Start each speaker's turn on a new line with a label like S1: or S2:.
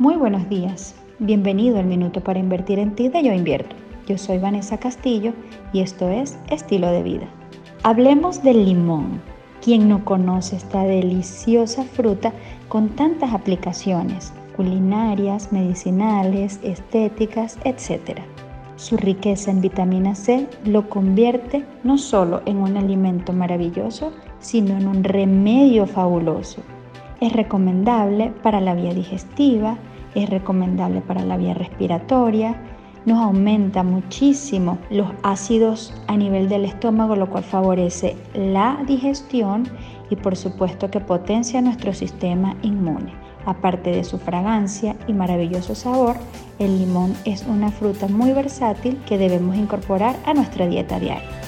S1: Muy buenos días. Bienvenido al Minuto para Invertir en ti de Yo Invierto. Yo soy Vanessa Castillo y esto es Estilo de Vida. Hablemos del limón. ¿Quién no conoce esta deliciosa fruta con tantas aplicaciones culinarias, medicinales, estéticas, etc.? Su riqueza en vitamina C lo convierte no solo en un alimento maravilloso, sino en un remedio fabuloso. Es recomendable para la vía digestiva, es recomendable para la vía respiratoria, nos aumenta muchísimo los ácidos a nivel del estómago, lo cual favorece la digestión y por supuesto que potencia nuestro sistema inmune. Aparte de su fragancia y maravilloso sabor, el limón es una fruta muy versátil que debemos incorporar a nuestra dieta diaria.